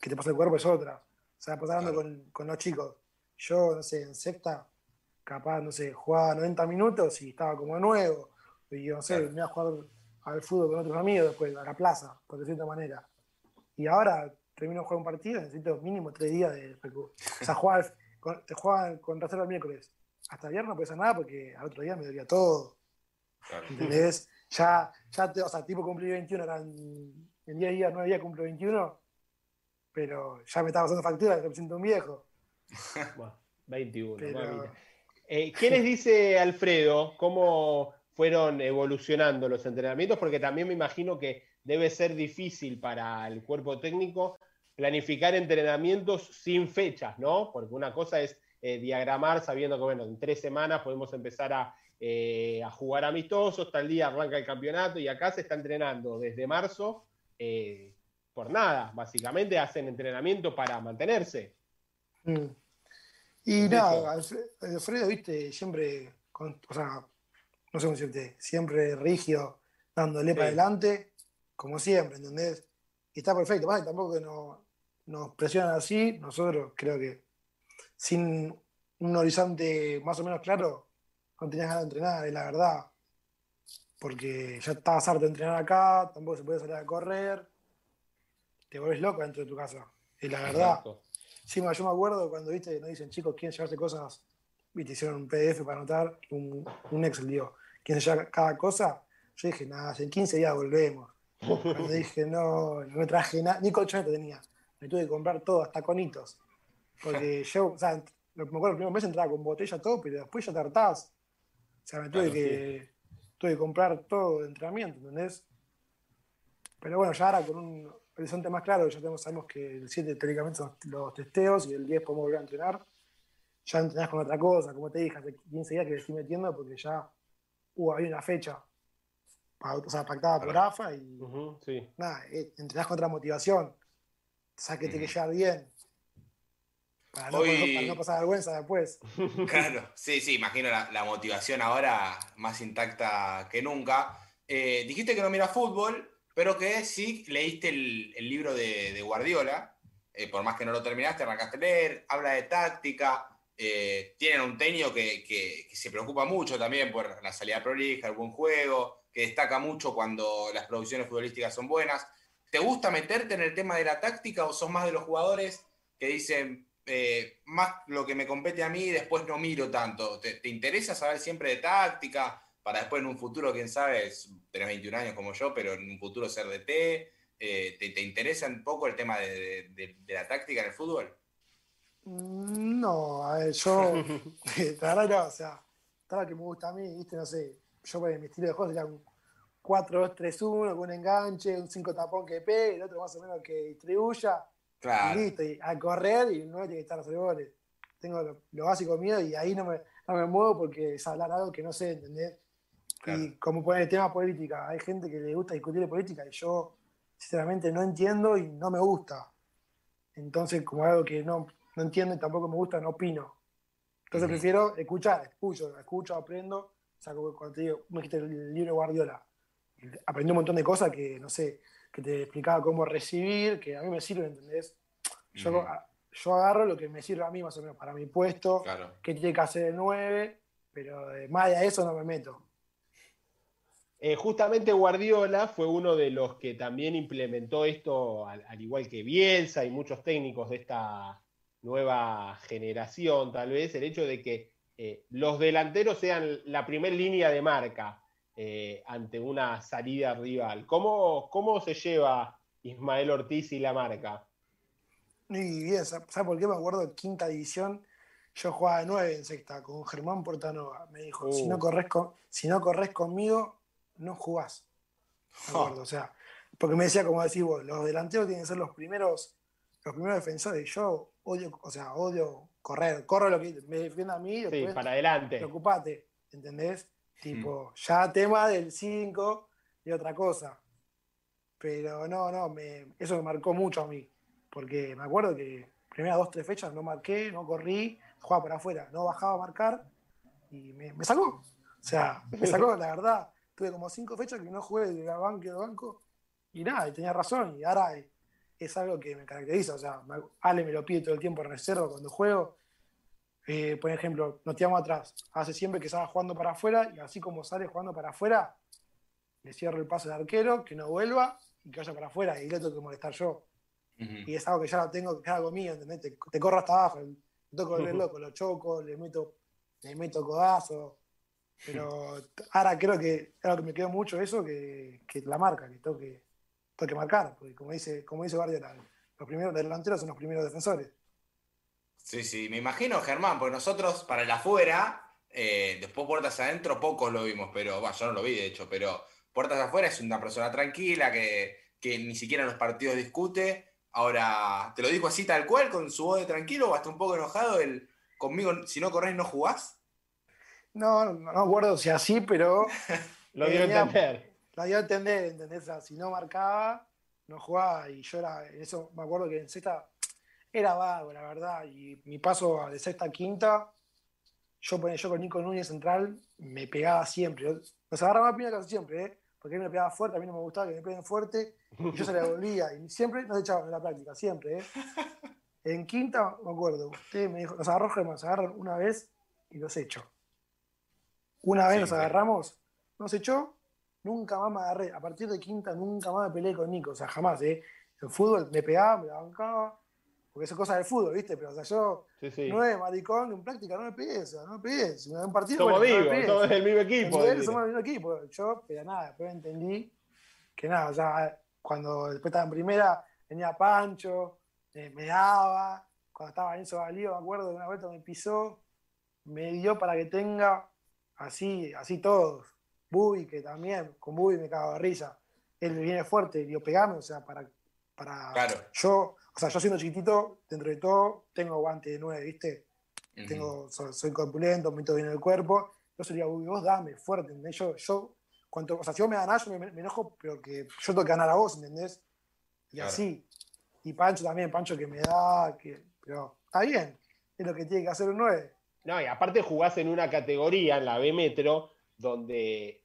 que te pasa el cuerpo es otra. O sea, pasando con, con, los chicos. Yo, no sé, en sexta, capaz, no sé, jugaba 90 minutos y estaba como nuevo. Y no sé, me iba a jugar al fútbol con otros amigos después, a la plaza, por de cierta manera. Y ahora termino de jugar un partido, necesito mínimo tres días de O sea, jugar, con, te juegan con reserva el miércoles. Hasta el viernes no puede ser nada porque al otro día me dolía todo. ¿Entendés? Ya, ya o sea, tipo cumplí 21, eran en 10 días, 9 días cumplo 21. pero ya me estaba pasando factura, me siento un viejo. 21. Eh, ¿Qué les dice Alfredo? ¿Cómo fueron evolucionando los entrenamientos? Porque también me imagino que debe ser difícil para el cuerpo técnico planificar entrenamientos sin fechas, ¿no? Porque una cosa es eh, diagramar sabiendo que, bueno, en tres semanas podemos empezar a, eh, a, jugar amistosos, tal día arranca el campeonato y acá se está entrenando desde marzo por nada, básicamente hacen entrenamiento para mantenerse. Mm. Y nada, Alfredo, viste, siempre, o sea, no sé cómo decirte, siempre rígido, dándole para adelante, como siempre, ¿entendés? Y está perfecto, más tampoco que no, nos presionan así, nosotros creo que sin un horizonte más o menos claro, no tenías ganas de entrenar, es la verdad. Porque ya estabas harto de entrenar acá, tampoco se puede salir a correr, te vuelves loco dentro de tu casa, es la verdad. Sí, yo me acuerdo cuando viste, nos dicen, chicos, quieren llevarse cosas, viste, hicieron un PDF para anotar, un, un Excel, digo, quieren llevar cada cosa. Yo dije, nada, en 15 días volvemos. Cuando dije, no, no me traje nada, ni colchoneta tenía. Me tuve que comprar todo, hasta conitos. Porque yo, o sea, me acuerdo el primer mes entraba con botella todo, pero después ya te hartás. O sea, me tuve, que, tuve que comprar todo de entrenamiento, ¿entendés? Pero bueno, ya ahora con un, horizonte más claro, ya tenemos, sabemos que el 7 teóricamente son los testeos y el 10 podemos volver a entrenar. Ya entrenás con otra cosa, como te dije, hace 15 días que le estoy metiendo porque ya hubo hay una fecha o sea, pactada por AFA y nada, eh, entrenás con otra motivación. O sea, que te que llevar bien. Para no, pasar vergüenza después. Claro, sí, sí, imagino la, motivación ahora más intacta que nunca. Eh, dijiste que no mira fútbol, pero que sí leíste el, libro de, Guardiola, eh, por más que no lo terminaste, arrancaste a leer, habla de táctica, eh, tienen un teño que, se preocupa mucho también por la salida prolija, el buen juego, que destaca mucho cuando las producciones futbolísticas son buenas. ¿Te gusta meterte en el tema de la táctica o sos más de los jugadores que dicen, eh, más lo que me compete a mí y después no miro tanto? ¿Te, ¿Te, interesa saber siempre de táctica? para después en un futuro, quién sabe, tenés 21 años como yo, pero en un futuro ser DT, eh, ¿te, interesa un poco el tema de, la táctica en el fútbol? Mm, no, a ver, yo, la verdad no, o sea, estaba que me gusta a mí, viste, no sé, yo por mi estilo de juego sería un 4-2-3-1 con un enganche, un 5 tapón que pegue, el otro más o menos que distribuya, claro. y listo, y a correr y no tiene que estar los goles. Tengo lo, básico mío y ahí no me, no me muevo porque es hablar algo que no sé, ¿entendés? Y como poner el tema política, hay gente que le gusta discutir de política y yo sinceramente no entiendo y no me gusta. Entonces, como algo que no, no entiendo y tampoco me gusta, no opino. Entonces prefiero escuchar, escucho, escucho, aprendo. O sea, cuando te digo, me dijiste el libro Guardiola, aprendí un montón de cosas que, no sé, que te explicaba cómo recibir, que a mí me sirve, ¿entendés? Yo, yo agarro lo que me sirve a mí más o menos para mi puesto, que tiene que hacer el 9, pero más allá de eso no me meto. Eh, justamente Guardiola fue uno de los que también implementó esto, al, igual que Bielsa y muchos técnicos de esta nueva generación, tal vez, el hecho de que eh, los delanteros sean la primera línea de marca eh, ante una salida rival. ¿Cómo, ¿Cómo se lleva Ismael Ortiz y la marca? Y bien, ¿sabes por qué? Me acuerdo en quinta división, yo jugaba de nueve en sexta con Germán Portanova. Me dijo, si, no uh. corres si no corres conmigo, no jugás. O sea, porque me decía, como decís vos, los delanteros tienen que ser los primeros, los primeros defensores. Yo odio, o sea, odio correr, corro lo que me defienda a mí. Sí, para adelante. Preocupate, ¿entendés? Tipo, ya tema del 5 y otra cosa. Pero no, no, me, eso me marcó mucho a mí. Porque me acuerdo que primeras dos, tres fechas no marqué, no corrí, jugaba para afuera, no bajaba a marcar y me, me sacó. O sea, me sacó, la verdad tuve como cinco fechas que no jugué de banco de banco y nada, y tenía razón, y ahora es, algo que me caracteriza, o sea, Ale me lo pide todo el tiempo en reserva cuando juego. Eh, por ejemplo, nos tiramos atrás, hace siempre que estaba jugando para afuera, y así como sale jugando para afuera, le cierro el paso al arquero, que no vuelva y que vaya para afuera, y le tengo que molestar yo. Y es algo que ya lo tengo, que hago mío, ¿entendés? Te, corro hasta abajo, me toco el loco, lo choco, le meto, le meto codazo, pero ahora creo que algo que me quedó mucho eso, que, que la marca, que tengo que, marcar, porque como dice, como dice Guardiola, los primeros delanteros son los primeros defensores. Sí, sí, me imagino, Germán, porque nosotros para el afuera, eh, después puertas adentro, pocos lo vimos, pero bueno, yo no lo vi de hecho, pero puertas afuera es una persona tranquila que, que ni siquiera en los partidos discute. Ahora, ¿te lo digo así tal cual, con su voz de tranquilo o hasta un poco enojado? El, conmigo, si no corres, no jugás. No, no, no acuerdo si así, pero. lo dio a entender. Lo dio a entender, ¿entendés? si no marcaba, no jugaba. Y yo era, eso me acuerdo que en sexta era vago, la verdad. Y mi paso de sexta a quinta, yo, yo con Nico Núñez central me pegaba siempre. Nos agarraba piña casi siempre, ¿eh? porque él me pegaba fuerte, a mí no me gustaba que me peguen fuerte, y yo se la volvía. Y siempre nos echaban en la práctica, siempre. ¿eh? En quinta, me acuerdo, usted me dijo, nos agarró nos agarran una vez y los echo. Una vez nos agarramos, nos echó, nunca más me agarré. A partir de quinta, nunca más me peleé con Nico, o sea, jamás, ¿eh? En fútbol me pegaba, me la bancaba, porque eso es cosa del fútbol, ¿viste? Pero, o sea, yo, sí, sí. nueve, maricón, en práctica no me pegué, o sea, no me. Si me da un partido, somos amigos, somos del mismo equipo. Somos del mismo equipo. Yo, pero nada, después entendí que nada, o sea, cuando después estaba en primera, venía Pancho, eh, me daba, cuando estaba en eso me acuerdo de una vuelta me pisó, me dio para que tenga así, así todos. Bubi, que también, con Bubi me cago de risa. Él viene fuerte, dio pegame, o sea, para, para claro. yo o sea, yo siendo chiquitito, dentro de todo, tengo guante de nueve, ¿viste? tengo, soy, corpulento, me meto bien el cuerpo. Yo sería, uy, vos dame, fuerte, ¿entendés? Yo, yo, cuanto, o sea, si vos me ganás, yo me, enojo, pero que yo tengo que ganar a vos, ¿entendés? Y así. Y Pancho también, Pancho que me da, que, pero está bien, es lo que tiene que hacer un 9. No, y aparte jugás en una categoría, en la B Metro, donde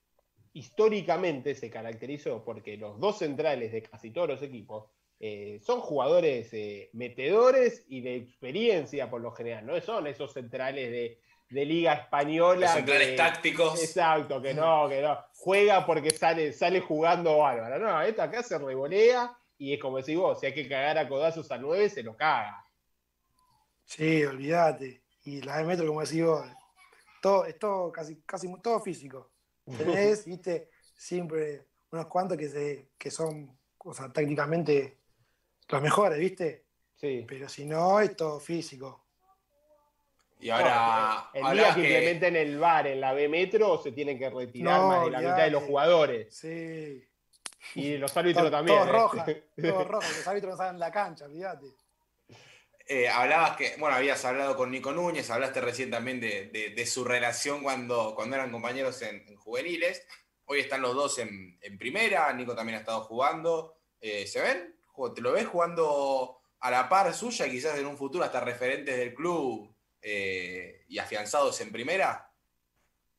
históricamente se caracterizó porque los dos centrales de casi todos los equipos eh, son jugadores eh, metedores y de experiencia por lo general, no son esos centrales de, Liga Española. centrales tácticos. Exacto, que no, que no. Juega porque sale, sale jugando bárbaro. No, esto acá se revolea y es como decís vos, si hay que cagar a codazos a 9, se lo caga. Sí, olvídate. Y la de metro, como decís vos, todo, es todo casi, casi todo físico. Tenés, viste, siempre unos cuantos que, se, que son, o sea, tácticamente los mejores, ¿viste? Sí. Pero si no, es todo físico. Y ahora. el día que, implementen el VAR en la B Metro, se tienen que retirar más de la mitad de los jugadores. Sí. Y los árbitros también. Todos ¿eh? rojas, todos rojas. Los árbitros no saben la cancha, olvídate. Eh, hablabas que, bueno, habías hablado con Nico Núñez, hablaste recién también de, su relación cuando, cuando eran compañeros en, juveniles. Hoy están los dos en, primera, Nico también ha estado jugando. Eh, ¿Se ven? ¿Te lo ves jugando a la par suya, quizás en un futuro hasta referentes del club eh, y afianzados en primera?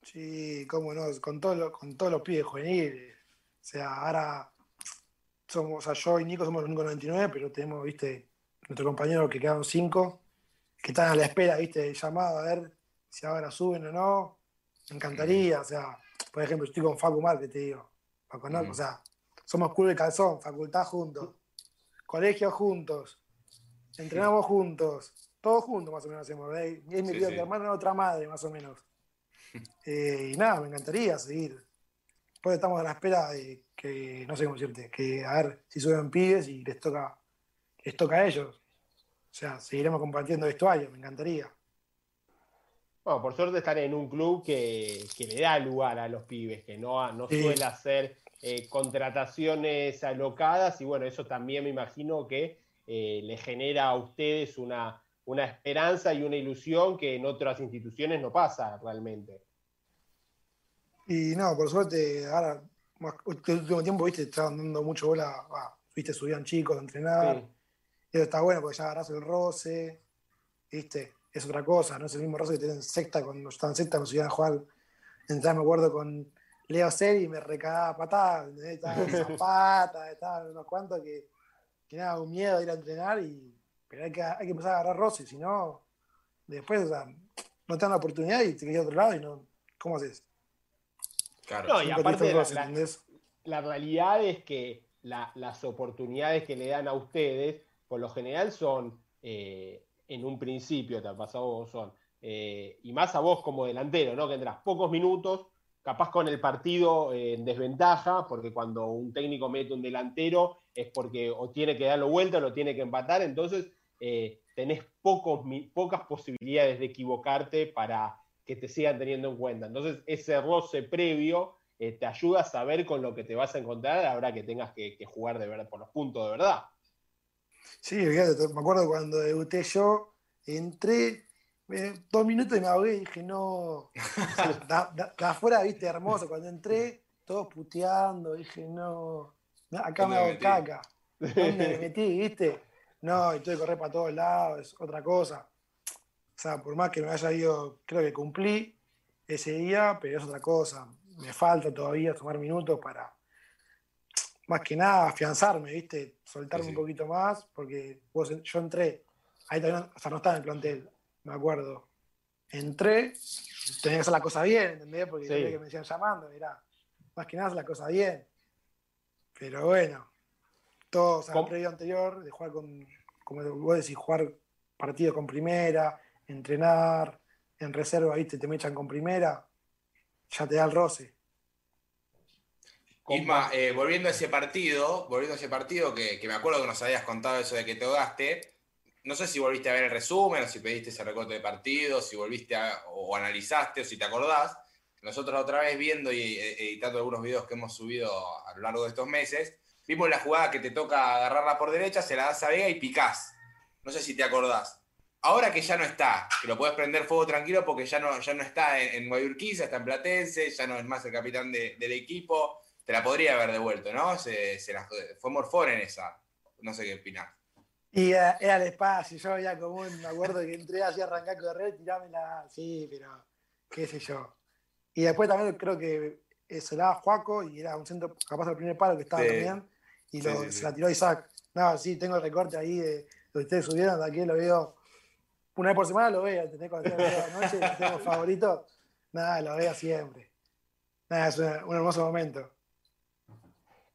Sí, cómo no, con, todo con todos los pibes juveniles. O sea, ahora somos, o sea, yo y Nico somos los únicos 99, pero tenemos, viste, nuestro compañero que quedaron cinco, que están a la espera, viste, llamado a ver si ahora suben o no. Me encantaría, o sea, por ejemplo, estoy con Facu que te digo. o sea, somos club de calzón, facultad juntos colegio juntos, entrenamos juntos, todos juntos más o menos hacemos, ¿verdad? Y es mi sí, hermano otra madre, más o menos. Eh, y nada, me encantaría seguir. Después estamos a la espera de que, no sé cómo decirte, que a ver si suben pibes y les toca, les toca a ellos. O sea, seguiremos compartiendo vestuario, me encantaría. Bueno, por suerte están en un club que, le da lugar a los pibes, que no, no suele hacer eh, contrataciones alocadas y bueno, eso también me imagino que eh, le genera a ustedes una, una esperanza y una ilusión que en otras instituciones no pasa realmente. Y no, por suerte, ahora, este último tiempo, viste, estaban dando mucho bola, viste, subían chicos a entrenar. Y eso está bueno porque ya agarras el roce, viste, es otra cosa, no es el mismo roce que tienen secta cuando estaban secta, no se iban a jugar. Entrar, me acuerdo, con Leo Seri y me recagaba patadas, estaba en zapatas, estaba unos cuantos que, que nada, un miedo de ir a entrenar, y, pero hay que, hay que empezar a agarrar roce, si no, después o sea, no te dan la oportunidad y te quedas a otro lado y no, ¿cómo haces? Claro, no, y aparte la, la, realidad es que las oportunidades que le dan a ustedes, por lo general son, eh, en un principio, te ha pasado son, eh, y más a vos como delantero, ¿no? Que tendrás pocos minutos, capaz con el partido en desventaja, porque cuando un técnico mete un delantero es porque o tiene que darlo vuelta o lo tiene que empatar, entonces eh, tenés pocas posibilidades de equivocarte para que te sigan teniendo en cuenta. Entonces, ese roce previo eh, te ayuda a saber con lo que te vas a encontrar ahora que tengas que, jugar de verdad por los puntos de verdad. Sí, me acuerdo cuando debuté yo, entré dos minutos y me ahogué y dije, no. de, afuera, viste, hermoso. Cuando entré, todos puteando, dije, no. Acá me hago caca. ¿Dónde me metí, viste? No, y tuve que correr para todos lados, es otra cosa. O sea, por más que me haya ido, creo que cumplí ese día, pero es otra cosa. Me falta todavía tomar minutos para, más que nada, afianzarme, ¿viste? Soltarme un poquito más, porque yo entré, ahí también, o sea, no estaba en el plantel, me acuerdo. Entré, tenía que hacer la cosa bien, ¿entendés? Porque sí. que me decían llamando, era más que nada hacer la cosa bien. Pero bueno, todo, o sea, el previo anterior, de jugar con, como vos decís, jugar partido con primera, entrenar, en reserva, ¿viste? Te me echan con primera, ya te da el roce. Isma, eh, volviendo a ese partido, volviendo a ese partido que, que, me acuerdo que nos habías contado eso de que te ahogaste, no sé si volviste a ver el resumen o si pediste ese recorte de partido, si volviste a, o analizaste o si te acordás. Nosotros otra vez viendo y eh, editando algunos videos que hemos subido a lo largo de estos meses, vimos la jugada que te toca agarrarla por derecha, se la das a Vega y picás. No sé si te acordás. Ahora que ya no está, que lo puedes prender fuego tranquilo porque ya no, ya no está en, en Guayurquiza, está en Platense, ya no es más el capitán del equipo, te la podría haber devuelto, ¿no? Se, fue Morfón en esa. No sé qué opinas. Y era, el espacio, yo ya como me acuerdo que entré así arrancar a correr, tirámela, sí, pero qué sé yo. Y después también creo que se la daba Juaco y era un centro, capaz el primer palo que estaba también, y se la tiró Isaac. No, sí, tengo el recorte ahí de lo que ustedes subieron, de aquí lo veo una vez por semana, lo veo, ¿entendés? Cuando de la noche, tengo favorito, nada, lo veo siempre. Nada, es un hermoso momento.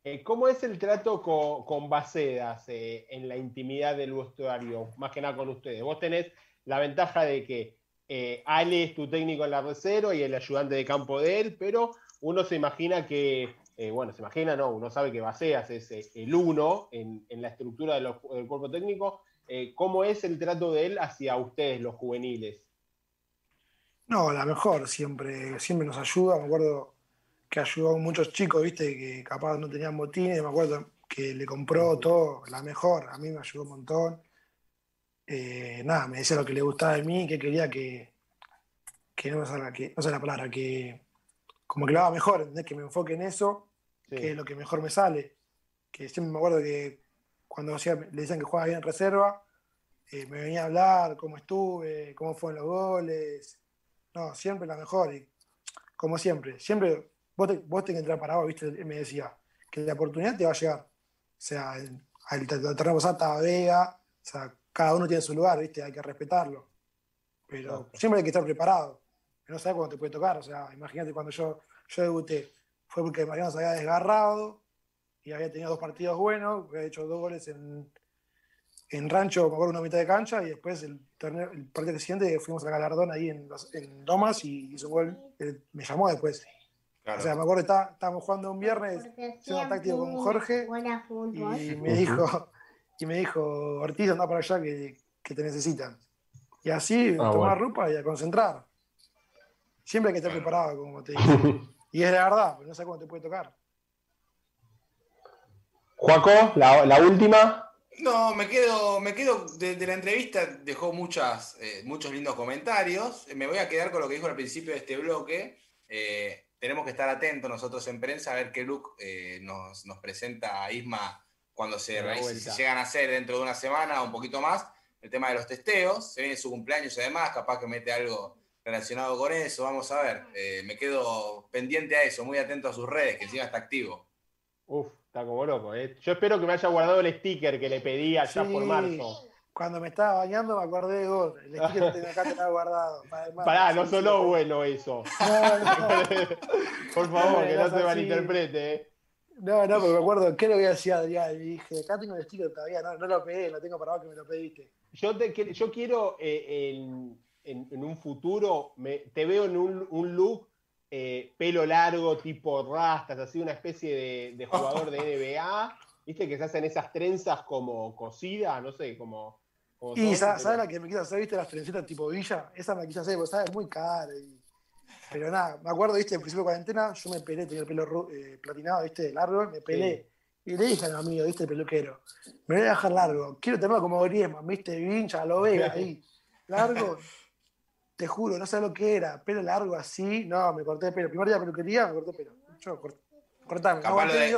Eh, ¿Cómo es el trato con, Bacedas eh, en la intimidad del vestuario? Más que nada con ustedes. Vos tenés la ventaja de que eh, Ale es tu técnico en la reserva y el ayudante de campo de él, pero uno se imagina que, bueno, se imagina, no, uno sabe que Bacedas es el uno en, la estructura del cuerpo técnico. ¿Cómo es el trato de él hacia ustedes, los juveniles? No, la mejor, siempre, siempre nos ayuda. Me acuerdo que ayudó a muchos chicos, viste, que capaz no tenían botines, me acuerdo que le compró todo, la mejor, a mí me ayudó un montón. Eh, nada, me decía lo que le gustaba de mí, que quería que, que no, sé que, no sé la palabra, que como que lo haga mejor, que me enfoque en eso, que es lo que mejor me sale. Que siempre me acuerdo que cuando le decían que jugaba bien en reserva, eh, me venía a hablar cómo estuve, cómo fueron los goles. No, siempre la mejor. Y como siempre, siempre vos, te, vos tenés que entrar parado, ¿viste? Él me decía que la oportunidad te va a llegar. O sea, el, terreno estaba Vega, o sea, cada uno tiene su lugar, ¿viste? Hay que respetarlo. Pero siempre hay que estar preparado. No sabes cuándo te puede tocar. O sea, imagínate cuando yo, yo debuté, fue porque Mariano se había desgarrado y había tenido dos partidos buenos, había hecho dos goles en, en Rancho, me acuerdo, una mitad de cancha, y después el, torneo, el partido siguiente fuimos a Galardón ahí en, en Lomas y hizo un gol. me llamó después. O sea, me acuerdo que estábamos jugando un viernes, haciendo táctico con Jorge, y me dijo, y me dijo, Ortiz, anda para allá que, que te necesitan. Y así, ah, tomar ropa y a concentrar. Siempre hay que estar preparado, como te digo. y es la verdad, porque no sé cómo te puede tocar. Juaco, la, la última. No, me quedo, me quedo de, la entrevista, dejó muchas, eh, muchos lindos comentarios. Me voy a quedar con lo que dijo al principio de este bloque. Eh, tenemos que estar atentos nosotros en prensa a ver qué look eh, nos, presenta a Isma cuando se, llegan a hacer dentro de una semana o un poquito más. El tema de los testeos, se viene su cumpleaños y además, capaz que mete algo relacionado con eso, vamos a ver. Eh, me quedo pendiente a eso, muy atento a sus redes, que encima está activo. Uf, está como loco. ¿eh? Yo espero que me haya guardado el sticker que le pedí allá por marzo. Cuando me estaba bañando me acordé de vos. El sticker que acá tenía guardado. Pará, no sonó bueno eso. Por favor, que no se malinterprete. ¿eh? No, no, porque me acuerdo, ¿qué le voy a decir a Adrián? Y dije, acá tengo el sticker todavía, no, no lo pegué, lo tengo para vos que me lo pediste. Yo, te, yo quiero eh, en, en, un futuro, me, te veo en un, un look eh, pelo largo, tipo rastas, así una especie de, jugador de NBA, viste que se hacen esas trenzas como cosidas, no sé, como... y ¿sabes la que me quise hacer? ¿Viste las trencitas tipo Villa? Esa me quise hacer, porque sabes, muy cara. Pero nada, me acuerdo, viste, en principio de cuarentena, yo me pelé, tenía el pelo eh, platinado, viste, largo, me pelé. Y le dije a mi amigo, viste, el peluquero, me voy a dejar largo, quiero tenerlo como Griezmann, viste, Vincha, lo veo ahí, largo. te juro, no sé lo que era, pelo largo así, no, me corté el pelo. Primer día de peluquería, me corté el pelo. Yo corté. Cortame, capaz, lo de,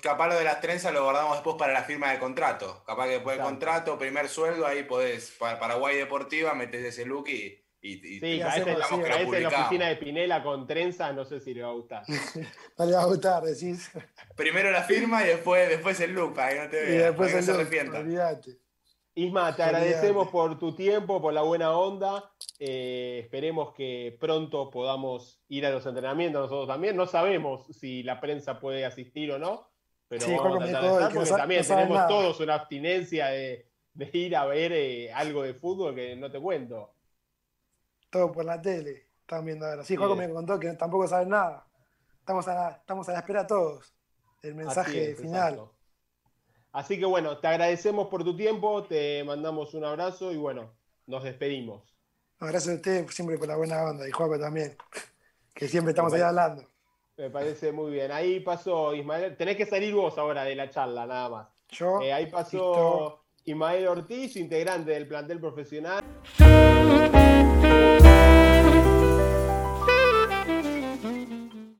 capaz lo de las trenzas lo guardamos después para la firma de contrato. Capaz que después del contrato, primer sueldo, ahí podés, para Paraguay Deportiva, metés ese look y, y, sí, a ese, en la oficina de Pinela con trenzas, no sé si le va a gustar. no le va a gustar, decís. Primero la firma y después, después el look, para que no te veas. Y después el look, Isma, te agradecemos por tu tiempo, por la buena onda. Eh, esperemos que pronto podamos ir a los entrenamientos nosotros también. No sabemos si la prensa puede asistir o no, pero vamos a tratar de estar porque también tenemos todos una abstinencia de, ir a ver eh, algo de fútbol que no te cuento. Todo por la tele, están viendo ahora. Sí, Juan me contó que tampoco saben nada. Estamos a la, estamos a la espera todos del mensaje final. Así que bueno, te agradecemos por tu tiempo, te mandamos un abrazo y bueno, nos despedimos. gracias a usted siempre por la buena onda y Juaco también, que siempre estamos ahí hablando. Me parece muy bien. Ahí pasó Ismael, tenés que salir vos ahora de la charla, nada más. Yo. Eh, ahí pasó Ismael Ortiz, integrante del plantel profesional.